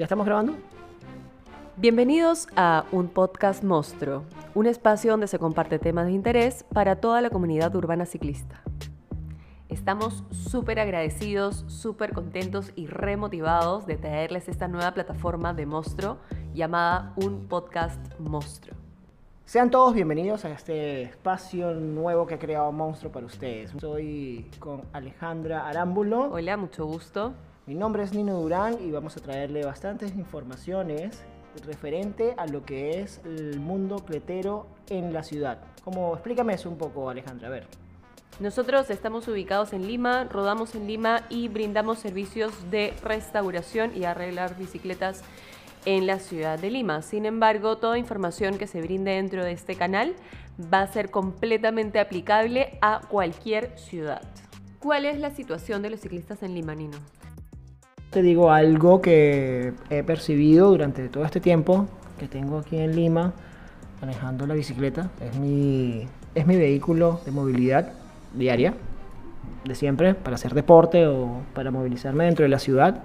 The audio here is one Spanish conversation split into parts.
¿Ya estamos grabando? Bienvenidos a Un Podcast Monstruo, un espacio donde se comparte temas de interés para toda la comunidad urbana ciclista. Estamos súper agradecidos, súper contentos y remotivados de traerles esta nueva plataforma de Monstruo llamada Un Podcast Monstruo. Sean todos bienvenidos a este espacio nuevo que ha creado Monstruo para ustedes. Soy con Alejandra Arámbulo. Hola, mucho gusto. Mi nombre es Nino Durán y vamos a traerle bastantes informaciones referente a lo que es el mundo cletero en la ciudad. Como, explícame eso un poco, Alejandra, a ver. Nosotros estamos ubicados en Lima, rodamos en Lima y brindamos servicios de restauración y arreglar bicicletas en la ciudad de Lima. Sin embargo, toda información que se brinde dentro de este canal va a ser completamente aplicable a cualquier ciudad. ¿Cuál es la situación de los ciclistas en Lima, Nino? Te digo algo que he percibido durante todo este tiempo que tengo aquí en Lima manejando la bicicleta. Es mi, es mi vehículo de movilidad diaria, de siempre, para hacer deporte o para movilizarme dentro de la ciudad.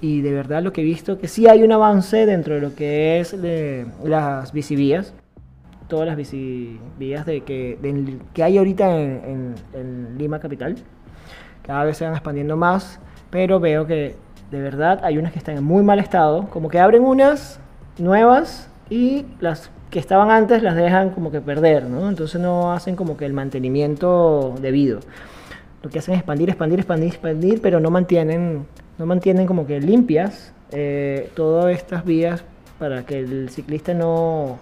Y de verdad lo que he visto que sí hay un avance dentro de lo que es de las bicivías, todas las bicivías de que, que hay ahorita en, en Lima capital. Cada vez se van expandiendo más, pero veo que de verdad hay unas que están en muy mal estado, como que abren unas nuevas y las que estaban antes las dejan como que perder, ¿no? Entonces no hacen como que el mantenimiento debido. Lo que hacen es expandir, expandir, expandir, expandir, pero no mantienen, no mantienen como que limpias eh, todas estas vías para que el ciclista no,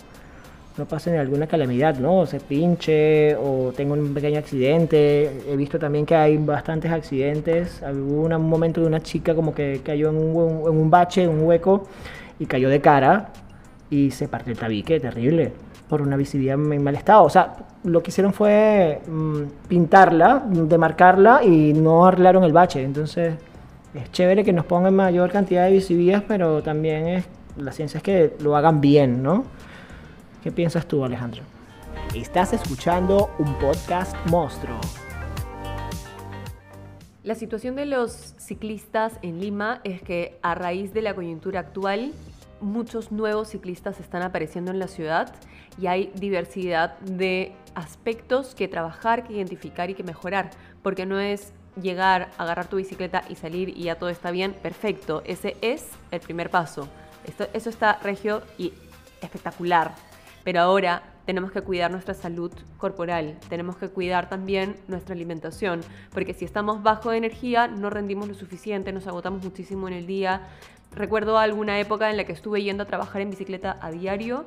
no pase alguna calamidad, ¿no? Se pinche o tenga un pequeño accidente. He visto también que hay bastantes accidentes. Hubo un momento de una chica como que cayó en un, en un bache, en un hueco, y cayó de cara y se partió el tabique, terrible, por una visibilidad en mal estado. O sea, lo que hicieron fue mm, pintarla, demarcarla y no arreglaron el bache. Entonces, es chévere que nos pongan mayor cantidad de visibilidades, pero también es, la ciencia es que lo hagan bien, ¿no? ¿Qué piensas tú, Alejandro? Estás escuchando un podcast monstruo. La situación de los ciclistas en Lima es que a raíz de la coyuntura actual muchos nuevos ciclistas están apareciendo en la ciudad y hay diversidad de aspectos que trabajar, que identificar y que mejorar, porque no es llegar, agarrar tu bicicleta y salir y ya todo está bien, perfecto, ese es el primer paso. Esto, eso está regio y espectacular, pero ahora tenemos que cuidar nuestra salud corporal, tenemos que cuidar también nuestra alimentación, porque si estamos bajo de energía no rendimos lo suficiente, nos agotamos muchísimo en el día, Recuerdo alguna época en la que estuve yendo a trabajar en bicicleta a diario.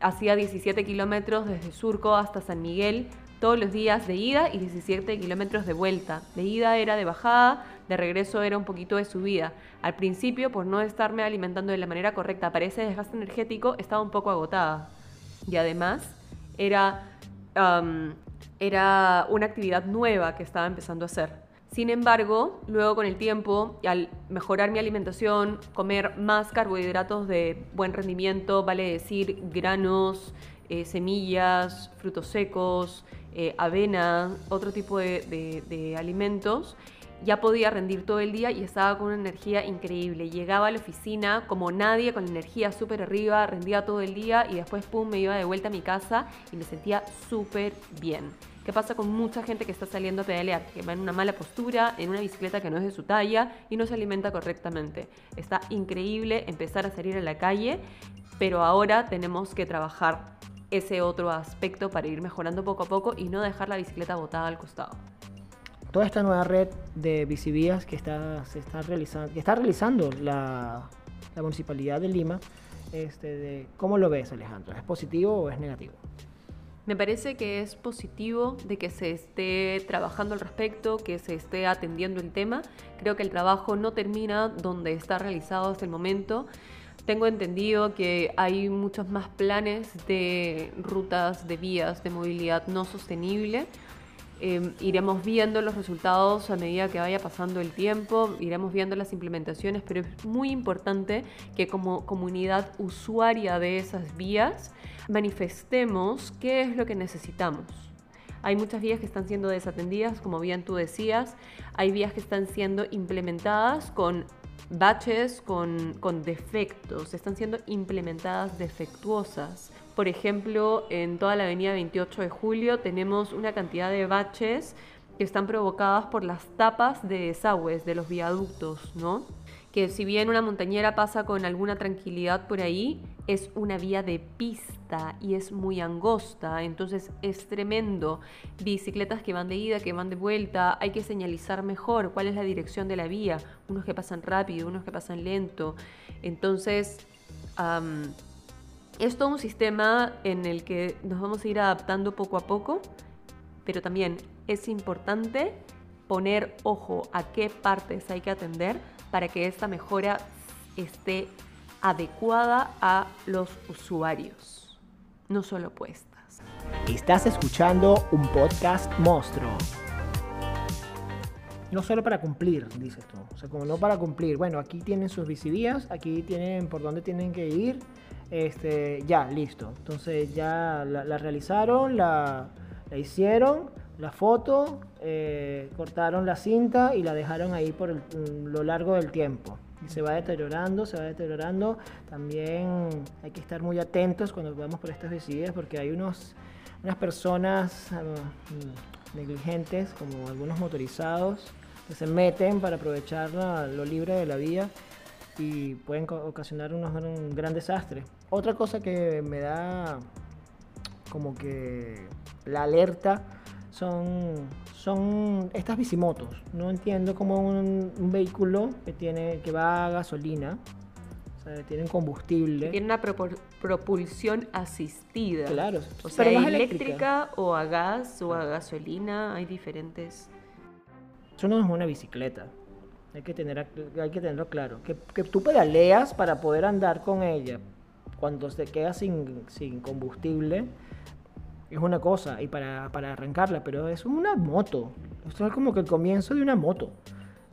Hacía 17 kilómetros desde Surco hasta San Miguel todos los días de ida y 17 kilómetros de vuelta. De ida era de bajada, de regreso era un poquito de subida. Al principio, por no estarme alimentando de la manera correcta para ese desgaste energético, estaba un poco agotada. Y además, era, era una actividad nueva que estaba empezando a hacer. Sin embargo, luego con el tiempo, al mejorar mi alimentación, comer más carbohidratos de buen rendimiento, vale decir granos, eh, semillas, frutos secos, eh, avena, otro tipo de, de alimentos, ya podía rendir todo el día y estaba con una energía increíble. Llegaba a la oficina como nadie, con energía súper arriba, rendía todo el día y después, pum, me iba de vuelta a mi casa y me sentía súper bien. ¿Qué pasa con mucha gente que está saliendo a pedalear? Que va en una mala postura, en una bicicleta que no es de su talla y no se alimenta correctamente. Está increíble empezar a salir a la calle, pero ahora tenemos que trabajar ese otro aspecto para ir mejorando poco a poco y no dejar la bicicleta botada al costado. Toda esta nueva red de bicivías que está, se está realizando, que está realizando la, la Municipalidad de Lima, este, ¿cómo lo ves Alejandro? ¿Es positivo o es negativo? Me parece que es positivo de que se esté trabajando al respecto, que se esté atendiendo el tema. Creo que el trabajo no termina donde está realizado hasta el momento. Tengo entendido que hay muchos más planes de rutas, de vías de movilidad no sostenible. Em, iremos viendo los resultados a medida que vaya pasando el tiempo, iremos viendo las implementaciones, pero es muy importante que como comunidad usuaria de esas vías manifestemos qué es lo que necesitamos. Hay muchas vías que están siendo desatendidas, como bien tú decías, hay vías que están siendo implementadas con baches con, con defectos, están siendo implementadas defectuosas. Por ejemplo, en toda la avenida 28 de julio tenemos una cantidad de baches que están provocadas por las tapas de desagües de los viaductos, ¿no? Que si bien una montañera pasa con alguna tranquilidad por ahí, es una vía de pista y es muy angosta, entonces es tremendo. Bicicletas que van de ida, que van de vuelta, hay que señalizar mejor cuál es la dirección de la vía, unos que pasan rápido, unos que pasan lento. Entonces, es todo un sistema en el que nos vamos a ir adaptando poco a poco, pero también es importante poner ojo a qué partes hay que atender para que esta mejora esté adecuada a los usuarios, no solo puestas. Estás escuchando un podcast monstruo. No solo para cumplir, dices tú. O sea, como no para cumplir. Bueno, aquí tienen sus visivías, aquí tienen por dónde tienen que ir. Este, ya, listo. Entonces ya la, realizaron, la, la hicieron la foto, eh, cortaron la cinta y la dejaron ahí por lo largo del tiempo. Y se va deteriorando, se va deteriorando. También hay que estar muy atentos cuando vamos por estas visitas porque hay unos, unas personas ah, negligentes, como algunos motorizados, que se meten para aprovechar lo libre de la vía y pueden ocasionar unos, un gran desastre. Otra cosa que me da como que la alerta son, son estas bicimotos. No entiendo cómo un, vehículo que, tiene, que va a gasolina, o sea, tiene combustible. Tiene una propulsión asistida. Claro, o sea, eléctrica o a gas o a gasolina, hay diferentes. Eso no es una bicicleta. Hay que, tener, hay que tenerlo claro. Que, que tú pedaleas para poder andar con ella. Cuando se queda sin, sin combustible, es una cosa y para, arrancarla, pero es una moto. Esto es como que el comienzo de una moto.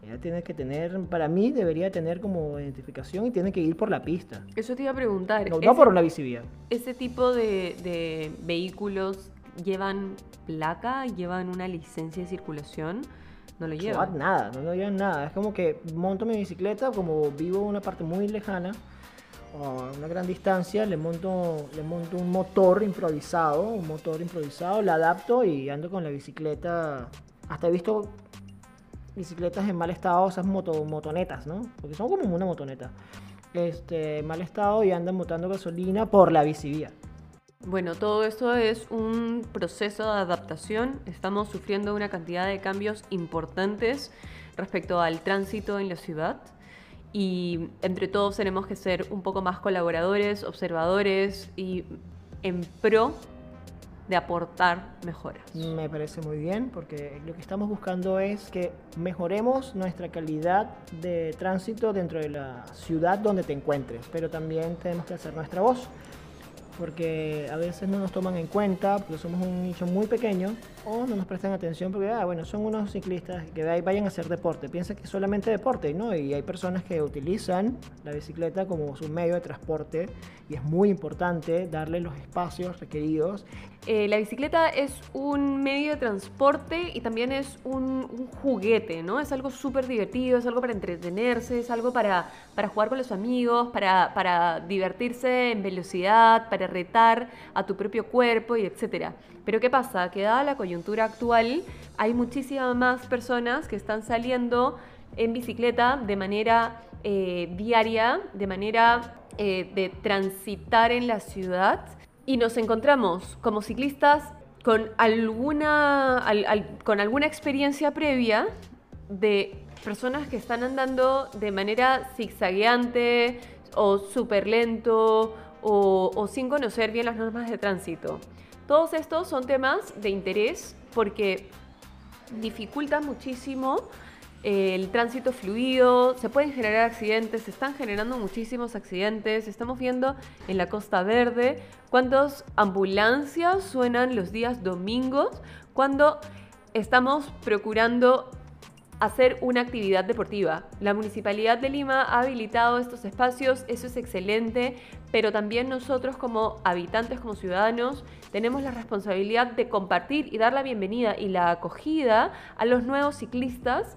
Ella tiene que tener, para mí debería tener como identificación y tiene que ir por la pista. Eso te iba a preguntar. No, por una bicivía. ¿Ese tipo de, vehículos llevan placa, llevan una licencia de circulación? No lo llevan. nada, no, no llevan nada. Es como que monto mi bicicleta, como vivo en una parte muy lejana, a una gran distancia, le monto, le monto un motor improvisado, un motor improvisado, la adapto y ando con la bicicleta. Hasta he visto bicicletas en mal estado, esas moto, motonetas, ¿no? Porque son como una motoneta. Este, mal estado y andan botando gasolina por la bicivía. Bueno, todo esto es un proceso de adaptación. Estamos sufriendo una cantidad de cambios importantes respecto al tránsito en la ciudad y entre todos tenemos que ser un poco más colaboradores, observadores y en pro de aportar mejoras. Me parece muy bien porque lo que estamos buscando es que mejoremos nuestra calidad de tránsito dentro de la ciudad donde te encuentres, pero también tenemos que hacer nuestra voz porque a veces no nos toman en cuenta, porque somos un nicho muy pequeño, o no nos prestan atención porque, ah, bueno, son unos ciclistas que vayan a hacer deporte, piensan que es solamente deporte, ¿no? Y hay personas que utilizan la bicicleta como su medio de transporte y es muy importante darle los espacios requeridos. Eh, la bicicleta es un medio de transporte y también es un, juguete, ¿no? Es algo súper divertido, es algo para entretenerse, es algo para, para jugar con los amigos, para, para divertirse en velocidad, para retar a tu propio cuerpo y etcétera. Pero ¿qué pasa? Que dada la coyuntura actual, hay muchísimas más personas que están saliendo en bicicleta de manera eh, diaria, de manera eh, de transitar en la ciudad y nos encontramos como ciclistas con alguna, con alguna experiencia previa de personas que están andando de manera zigzagueante o súper lento o, sin conocer bien las normas de tránsito. Todos estos son temas de interés porque dificultan muchísimo eh, el tránsito fluido, se pueden generar accidentes, se están generando muchísimos accidentes, estamos viendo en la Costa Verde cuántas ambulancias suenan los días domingos cuando estamos procurando hacer una actividad deportiva. La Municipalidad de Lima ha habilitado estos espacios, eso es excelente, pero también nosotros como habitantes, como ciudadanos, tenemos la responsabilidad de compartir y dar la bienvenida y la acogida a los nuevos ciclistas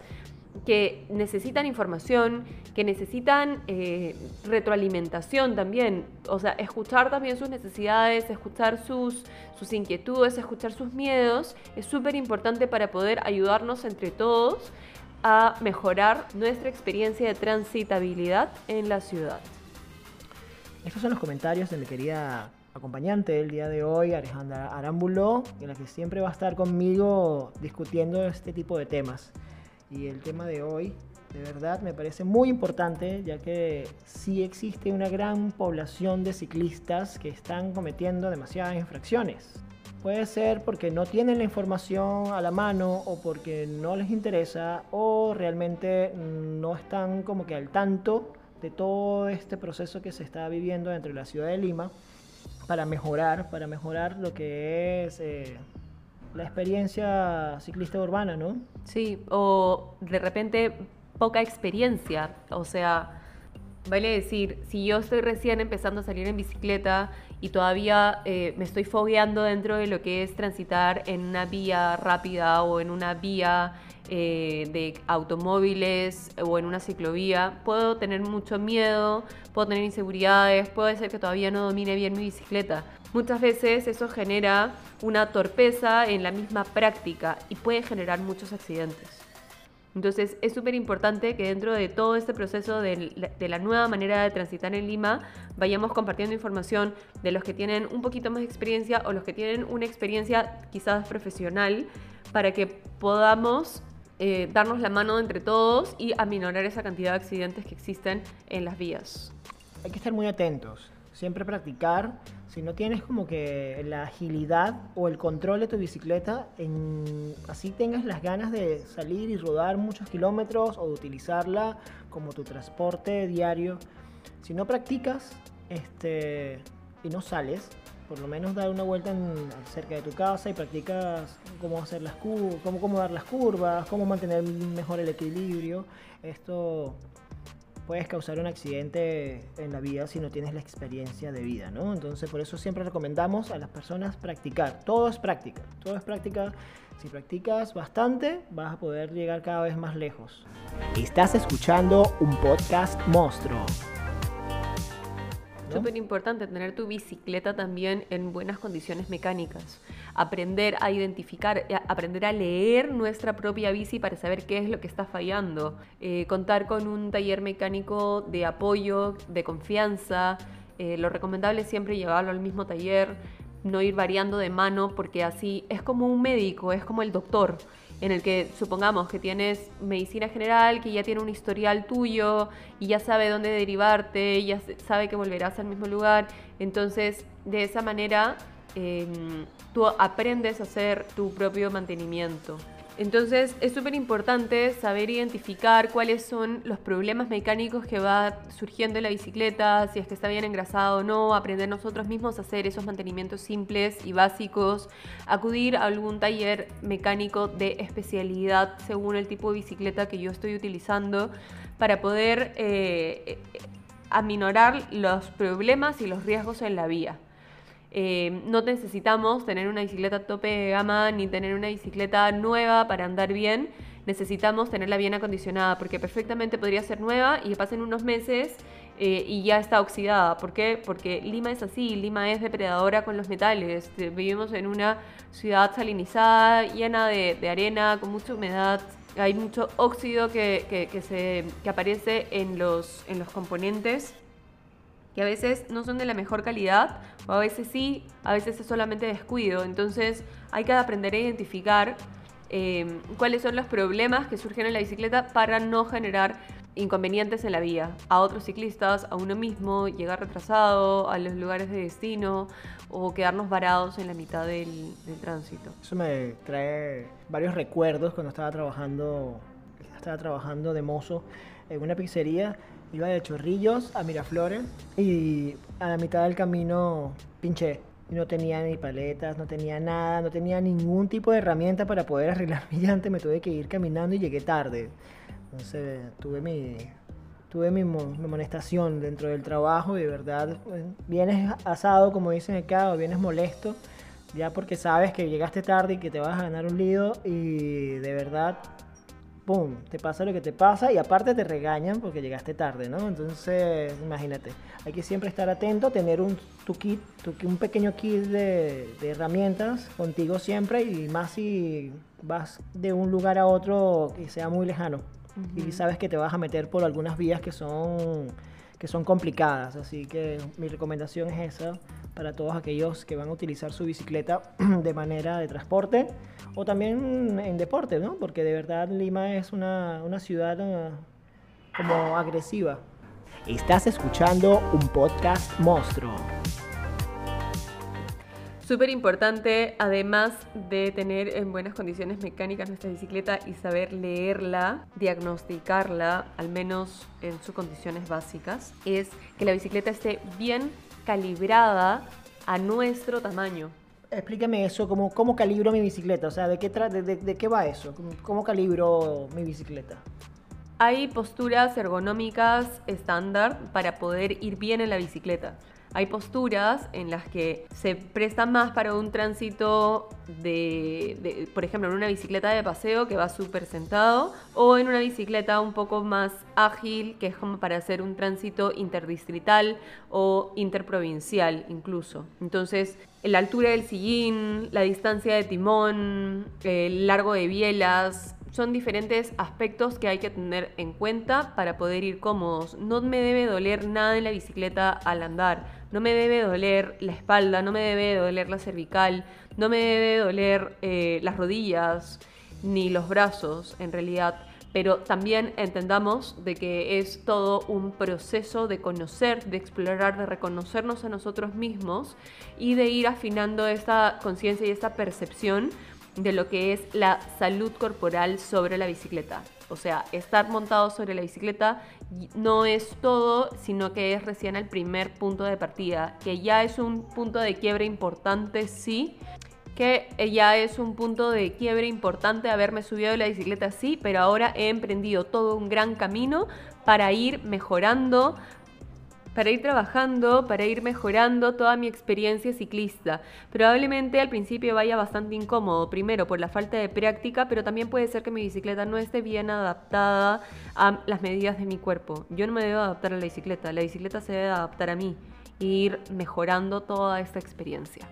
que necesitan información, que necesitan eh, retroalimentación también, o sea, escuchar también sus necesidades, escuchar sus, sus inquietudes, escuchar sus miedos, es súper importante para poder ayudarnos entre todos a mejorar nuestra experiencia de transitabilidad en la ciudad. Estos son los comentarios de mi querida acompañante del día de hoy, Alejandra Arámbulo, en la que siempre va a estar conmigo discutiendo este tipo de temas. Y el tema de hoy, de verdad, me parece muy importante, ya que sí existe una gran población de ciclistas que están cometiendo demasiadas infracciones. Puede ser porque no tienen la información a la mano o porque no les interesa o realmente no están como que al tanto de todo este proceso que se está viviendo dentro de la ciudad de Lima para mejorar, para mejorar lo que es eh, la experiencia ciclista urbana, ¿no? Sí, o de repente poca experiencia, o sea, vale decir, si yo estoy recién empezando a salir en bicicleta y todavía eh, me estoy fogueando dentro de lo que es transitar en una vía rápida o en una vía eh, de automóviles o en una ciclovía, puedo tener mucho miedo, puedo tener inseguridades, puede ser que todavía no domine bien mi bicicleta. Muchas veces eso genera una torpeza en la misma práctica y puede generar muchos accidentes. Entonces es súper importante que dentro de todo este proceso de, la nueva manera de transitar en Lima vayamos compartiendo información de los que tienen un poquito más de experiencia o los que tienen una experiencia quizás profesional para que podamos eh, darnos la mano entre todos y aminorar esa cantidad de accidentes que existen en las vías. Hay que estar muy atentos, siempre practicar. Si no tienes como que la agilidad o el control de tu bicicleta, en, así tengas las ganas de salir y rodar muchos kilómetros o de utilizarla como tu transporte diario, si no practicas este, y no sales, por lo menos dar una vuelta cerca de tu casa y practicas cómo hacer las cómo, cómo dar las curvas, cómo mantener mejor el equilibrio. Esto puedes causar un accidente en la vida si no tienes la experiencia de vida, ¿no? Entonces por eso siempre recomendamos a las personas practicar. Todo es práctica, todo es práctica. Si practicas bastante, vas a poder llegar cada vez más lejos. Estás escuchando un podcast monstruo. Súper importante tener tu bicicleta también en buenas condiciones mecánicas. Aprender a identificar, eh, aprender a leer nuestra propia bici para saber qué es lo que está fallando. Eh, contar con un taller mecánico de apoyo, de confianza. Eh, lo recomendable es siempre llevarlo al mismo taller, no ir variando de mano porque así es como un médico, es como el doctor en el que supongamos que tienes medicina general, que ya tiene un historial tuyo y ya sabe dónde derivarte, ya sabe que volverás al mismo lugar. Entonces, de esa manera, em, tú aprendes a hacer tu propio mantenimiento. Entonces es súper importante saber identificar cuáles son los problemas mecánicos que va surgiendo en la bicicleta, si es que está bien engrasado o no, aprender nosotros mismos a hacer esos mantenimientos simples y básicos, acudir a algún taller mecánico de especialidad según el tipo de bicicleta que yo estoy utilizando para poder eh, eh, aminorar los problemas y los riesgos en la vía. Eh, no necesitamos tener una bicicleta tope de gama ni tener una bicicleta nueva para andar bien. Necesitamos tenerla bien acondicionada porque perfectamente podría ser nueva y que pasen unos meses eh, y ya está oxidada. ¿Por qué? Porque Lima es así, Lima es depredadora con los metales. Vivimos en una ciudad salinizada, llena de, arena, con mucha humedad. Hay mucho óxido que, se, que aparece en los, en los componentes que a veces no son de la mejor calidad, o a veces sí, a veces es solamente descuido. Entonces hay que aprender a identificar em, cuáles son los problemas que surgen en la bicicleta para no generar inconvenientes en la vía, a otros ciclistas, a uno mismo, llegar retrasado a los lugares de destino o quedarnos varados en la mitad del, del tránsito. Eso me trae varios recuerdos cuando estaba trabajando, estaba trabajando de mozo en una pizzería Iba de Chorrillos a Miraflores y a la mitad del camino pinché. No tenía ni paletas, no tenía nada, no tenía ningún tipo de herramienta para poder arreglar mi llante. Me tuve que ir caminando y llegué tarde. Entonces tuve mi, tuve mi, mi amonestación dentro del trabajo y de verdad pues, vienes asado, como dicen acá, o vienes molesto, ya porque sabes que llegaste tarde y que te vas a ganar un lío y de verdad ¡pum!, te pasa lo que te pasa y aparte te regañan porque llegaste tarde, ¿no? Entonces, imagínate, hay que siempre estar atento, tener un tu kit, un pequeño kit de, herramientas contigo siempre y más si vas de un lugar a otro que sea muy lejano y sabes que te vas a meter por algunas vías que son que son complicadas, así que mi recomendación es esa para todos aquellos que van a utilizar su bicicleta de manera de transporte o también en deporte, ¿no? Porque de verdad Lima es una, una ciudad uh, como agresiva. Estás escuchando un podcast monstruo. Súper importante, además de tener en buenas condiciones mecánicas nuestra bicicleta y saber leerla, diagnosticarla, al menos en sus condiciones básicas, es que la bicicleta esté bien calibrada a nuestro tamaño. Explícame eso, ¿cómo, cómo calibro mi bicicleta? O sea, ¿de qué, de, de, qué va eso? ¿Cómo, calibro mi bicicleta? Hay posturas ergonómicas estándar para poder ir bien en la bicicleta. Hay posturas en las que se prestan más para un tránsito de, por ejemplo, en una bicicleta de paseo que va súper sentado o en una bicicleta un poco más ágil que es como para hacer un tránsito interdistrital o interprovincial incluso. Entonces, la altura del sillín, la distancia de timón, el largo de bielas, son diferentes aspectos que hay que tener en cuenta para poder ir cómodos. No me debe doler nada en la bicicleta al andar, no me debe doler la espalda, no me debe doler la cervical, no me debe doler eh, las rodillas ni los brazos en realidad. Pero también entendamos de que es todo un proceso de conocer, de explorar, de reconocernos a nosotros mismos y de ir afinando esta conciencia y esta percepción de lo que es la salud corporal sobre la bicicleta. O sea, estar montado sobre la bicicleta no es todo, sino que es recién el primer punto de partida, que ya es un punto de quiebre importante, sí, que ya es un punto de quiebre importante haberme subido de la bicicleta, sí, pero ahora he emprendido todo un gran camino para ir mejorando, para ir trabajando, para ir mejorando toda mi experiencia ciclista. Probablemente al principio vaya bastante incómodo, primero por la falta de práctica, pero también puede ser que mi bicicleta no esté bien adaptada a las medidas de mi cuerpo. Yo no me debo adaptar a la bicicleta, la bicicleta se debe adaptar a mí ir mejorando toda esta experiencia.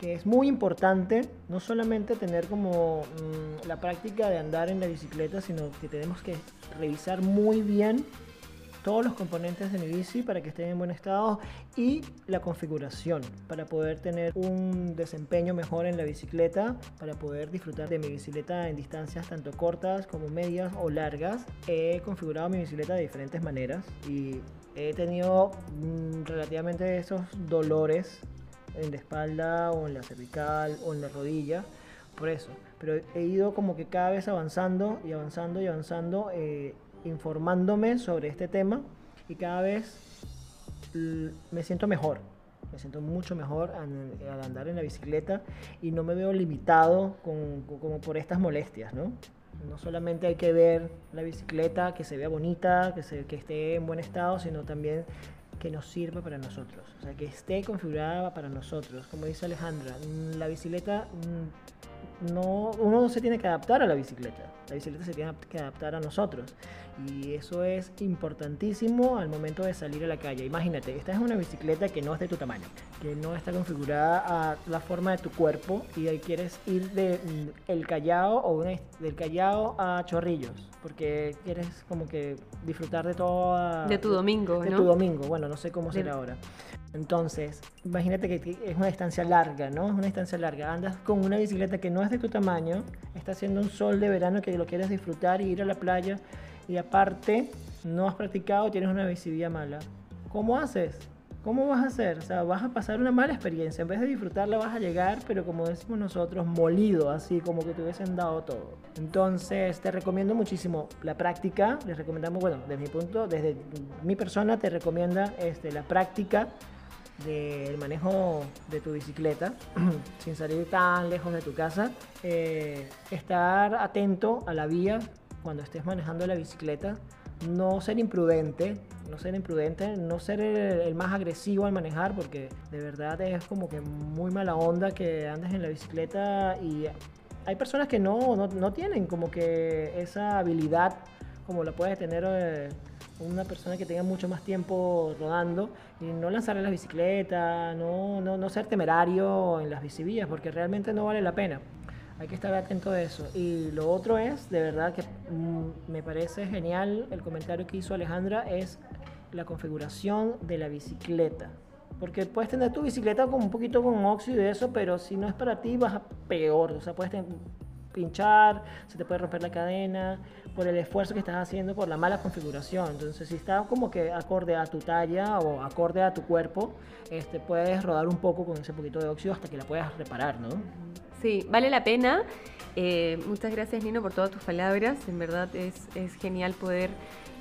Que es muy importante no solamente tener como mm, la práctica de andar en la bicicleta, sino que tenemos que revisar muy bien todos los componentes de mi bici para que estén en buen estado y la configuración para poder tener un desempeño mejor en la bicicleta, para poder disfrutar de mi bicicleta en distancias tanto cortas como medias o largas. He configurado mi bicicleta de diferentes maneras y he tenido mm, relativamente esos dolores en la espalda o en la cervical o en la rodilla por eso. Pero he ido como que cada vez avanzando y avanzando y avanzando eh, informándome sobre este tema y cada vez me siento mejor. Me siento mucho mejor al, andar en la bicicleta y no me veo limitado con, como por estas molestias, ¿no? No solamente hay que ver la bicicleta, que se vea bonita, que, se, que esté en buen estado, sino también que nos sirva para nosotros, o sea, que esté configurada para nosotros. Como dice Alejandra, la bicicleta mm, no, uno no se tiene que adaptar a la bicicleta, la bicicleta se tiene que adaptar a nosotros. Y eso es importantísimo al momento de salir a la calle. Imagínate, esta es una bicicleta que no es de tu tamaño, que no está configurada a la forma de tu cuerpo y ahí quieres ir de mm, el Callao o del Callao a Chorrillos, porque quieres como que disfrutar de todo de tu domingo, de, tu domingo. Bueno, no sé cómo será ahora. Entonces, imagínate que es una distancia larga, ¿no? Es una distancia larga. Andas con una bicicleta que no es de tu tamaño, está haciendo un sol de verano que lo quieres disfrutar y ir a la playa y aparte no has practicado, tienes una visibilidad mala. ¿Cómo haces? ¿Cómo vas a hacer? O sea, vas a pasar una mala experiencia. En vez de disfrutarla, vas a llegar, pero como decimos nosotros, molido, así como que te hubiesen dado todo. Entonces, te recomiendo muchísimo la práctica. Les recomendamos, bueno, desde mi punto, desde mi persona, te recomienda este, la práctica del manejo de tu bicicleta, sin salir tan lejos de tu casa. Eh, estar atento a la vía cuando estés manejando la bicicleta, no ser imprudente, no ser imprudente, no ser el, más agresivo al manejar, porque de verdad es como que muy mala onda que andes en la bicicleta y hay personas que no, no, no tienen como que esa habilidad como la puede tener eh, una persona que tenga mucho más tiempo rodando y no lanzar la bicicleta, no, no, no ser temerario en las bicivías, porque realmente no vale la pena. Hay que estar atento a eso. Y lo otro es, de verdad que mm, me parece genial el comentario que hizo Alejandra, es la configuración de la bicicleta. Porque puedes tener tu bicicleta con un poquito con óxido y eso, pero si no es para ti vas a peor. O sea, puedes ten- pinchar, se te puede romper la cadena por el esfuerzo que estás haciendo por la mala configuración. Entonces, si está como que acorde a tu talla o acorde a tu cuerpo, este, puedes rodar un poco con ese poquito de óxido hasta que la puedas reparar, ¿no? Sí, vale la pena. Eh, muchas gracias Nino por todas tus palabras. En verdad es, es genial poder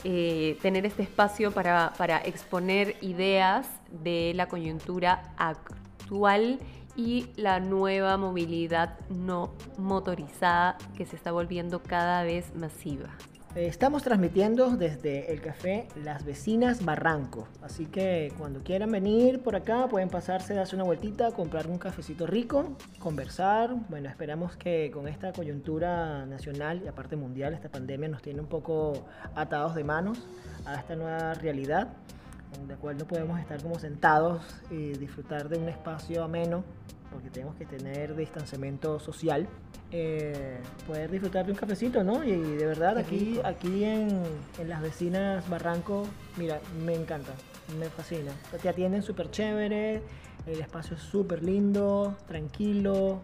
eh, tener este espacio para, para exponer ideas de la coyuntura actual y la nueva movilidad no motorizada que se está volviendo cada vez masiva. Eh, Estamos transmitiendo desde el café Las Vecinas Barranco, así que cuando quieran venir por acá pueden pasarse, darse una vueltita, comprar un cafecito rico, conversar. Bueno, esperamos que con esta coyuntura nacional y aparte mundial, esta pandemia nos tiene un poco atados de manos a esta nueva realidad, cual no podemos estar como sentados y disfrutar de un espacio ameno, porque tenemos que tener distanciamiento social eh, poder disfrutar de un cafecito, ¿no? Y, de verdad, aquí, aquí en, en las vecinas Barranco, mira, me encanta, me fascina. Te atienden súper chévere, el espacio es súper lindo, tranquilo,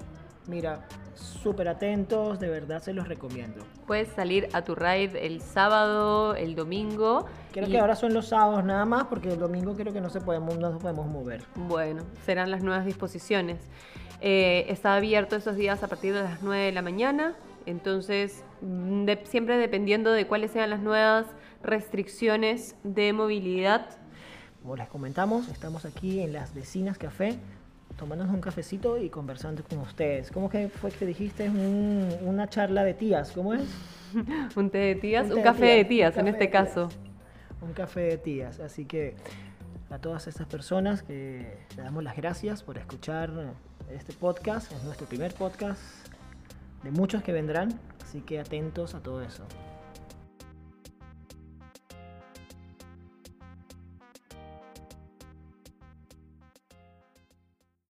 mira, súper atentos, de verdad se los recomiendo. Puedes salir a tu ride el sábado, el domingo. Creo y- que ahora son los sábados nada más, porque el domingo creo que no, se podemos, no nos podemos mover. Bueno, serán las nuevas disposiciones. Eh, está abierto esos días a partir de las 9 de la mañana, entonces mm, de- siempre dependiendo de cuáles sean las nuevas restricciones de movilidad. Como les comentamos, estamos aquí en las vecinas café, tomándonos un cafecito y conversando con ustedes. ¿Cómo que fue que dijiste? Un- una charla de tías, ¿cómo es? Un té de tías, Un un, té de café de tías, en café este tías. caso. Un café de tías. Así que a todas estas personas que le damos las gracias por escuchar este podcast. Es nuestro primer podcast de muchos que vendrán, así que atentos a todo eso.